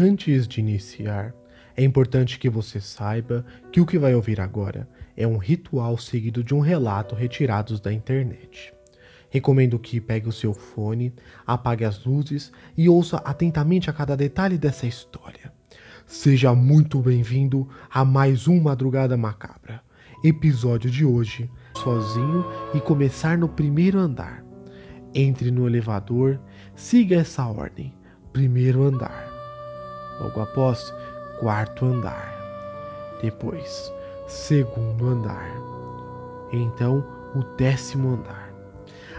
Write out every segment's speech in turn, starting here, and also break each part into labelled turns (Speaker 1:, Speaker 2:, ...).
Speaker 1: Antes de iniciar, é importante que você saiba que o que vai ouvir agora é um ritual seguido de um relato retirados da internet. Recomendo que pegue o seu fone, apague as luzes e ouça atentamente a cada detalhe dessa história. Seja muito bem-vindo a mais um Madrugada Macabra. Episódio de hoje: sozinho e começar no primeiro andar. Entre no elevador, siga essa ordem: primeiro andar. Logo após, quarto andar. Depois, segundo andar. Então, o décimo andar.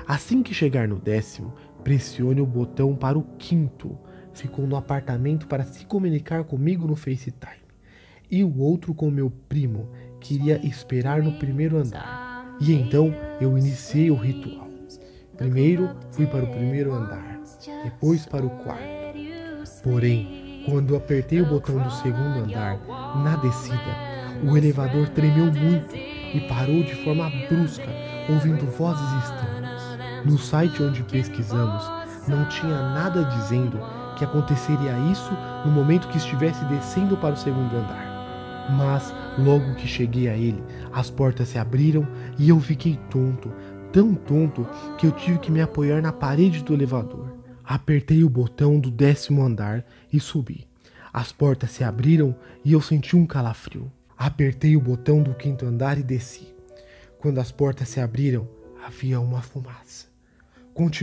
Speaker 1: Assim que chegar no décimo, pressione o botão para o quinto. Ficou no apartamento para se comunicar comigo no FaceTime. E o outro com meu primo, queria esperar no primeiro andar. E então eu iniciei o ritual. Primeiro fui para o primeiro andar, depois para o quarto. Porém, quando apertei o botão do segundo andar, na descida, o elevador tremeu muito e parou de forma brusca, ouvindo vozes estranhas. No site onde pesquisamos, não tinha nada dizendo que aconteceria isso no momento que estivesse descendo para o segundo andar. Mas logo que cheguei a ele, as portas se abriram e eu fiquei tonto, tão tonto que eu tive que me apoiar na parede do elevador. Apertei o botão do décimo andar e subi. As portas se abriram e eu senti um calafrio. Apertei o botão do quinto andar e desci. Quando as portas se abriram, havia uma fumaça.